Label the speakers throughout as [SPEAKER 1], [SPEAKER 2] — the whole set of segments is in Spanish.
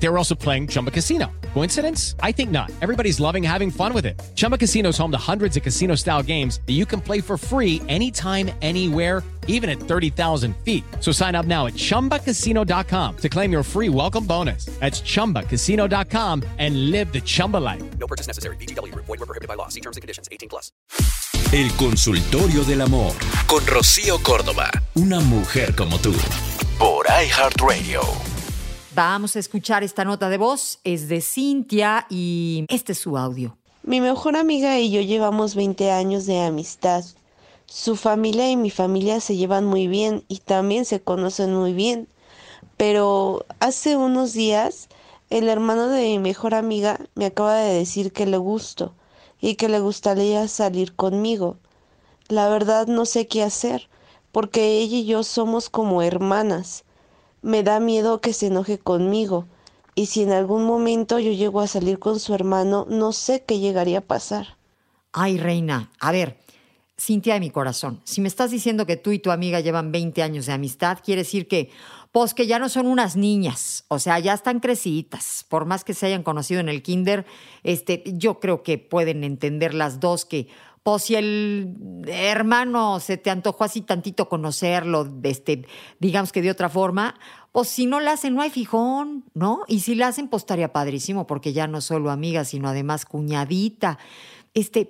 [SPEAKER 1] They were also playing Chumba Casino. Coincidence? I think not. Everybody's loving having fun with it. Chumba Casino is home to hundreds of casino style games that you can play for free anytime, anywhere, even at 30,000 feet. So sign up now at chumbacasino.com to claim your free welcome bonus. That's chumbacasino.com and live the Chumba life.
[SPEAKER 2] No purchase necessary. BGW. Void were prohibited by law. See terms and conditions. 18 plus.
[SPEAKER 3] El consultorio del amor con Rocío Córdoba. Una mujer como tú. Por iHeartRadio.
[SPEAKER 4] Vamos a escuchar esta nota de voz. Es de Cintia y este es su audio.
[SPEAKER 5] Mi mejor amiga y yo llevamos 20 años de amistad. Su familia y mi familia se llevan muy bien y también se conocen muy bien. Pero hace unos días el hermano de mi mejor amiga me acaba de decir que le gusto y que le gustaría salir conmigo. La verdad no sé qué hacer, porque ella y yo somos como hermanas. Me da miedo que se enoje conmigo, y si en algún momento yo llego a salir con su hermano, no sé qué llegaría a pasar.
[SPEAKER 4] Ay, reina, a ver, Cintia de mi corazón, si me estás diciendo que tú y tu amiga llevan 20 años de amistad, quiere decir que, pues que ya no son unas niñas, o sea, ya están creciditas, por más que se hayan conocido en el kinder, este, yo creo que pueden entender las dos que, pues si el hermano se te antojó así tantito conocerlo, este, digamos que de otra forma, pues si no la hacen no hay fijón, ¿no? Y si la hacen, pues estaría padrísimo, porque ya no solo amiga, sino además cuñadita. Este,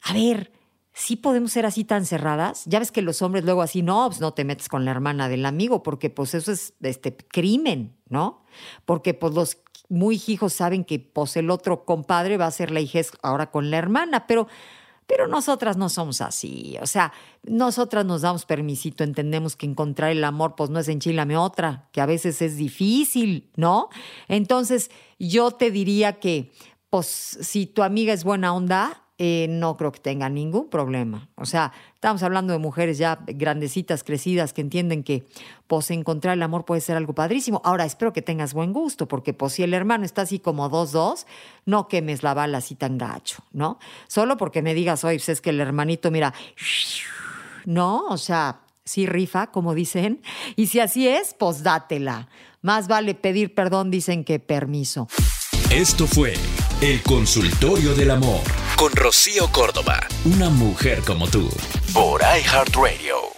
[SPEAKER 4] a ver, sí podemos ser así tan cerradas. Ya ves que los hombres luego así, no, pues no te metes con la hermana del amigo, porque pues eso es este crimen, ¿no? Porque pues los muy hijos saben que pues el otro compadre va a ser la hija ahora con la hermana, pero pero nosotras no somos así, o sea, nosotras nos damos permisito, entendemos que encontrar el amor pues no es enchilame otra, que a veces es difícil, ¿no? Entonces, yo te diría que pues si tu amiga es buena onda, eh, no creo que tenga ningún problema. O sea, estamos hablando de mujeres ya grandecitas, crecidas, que entienden que pues encontrar el amor puede ser algo padrísimo. Ahora, espero que tengas buen gusto, porque pues si el hermano está así como dos, dos, no quemes la bala así tan gacho, ¿no? Solo porque me digas, oye, pues es que el hermanito, mira, no, o sea, sí rifa, como dicen, y si así es, pues dátela. Más vale pedir perdón, dicen que permiso.
[SPEAKER 3] Esto fue El Consultorio del Amor con Rocío Córdoba. Una mujer como tú. Por iHeartRadio.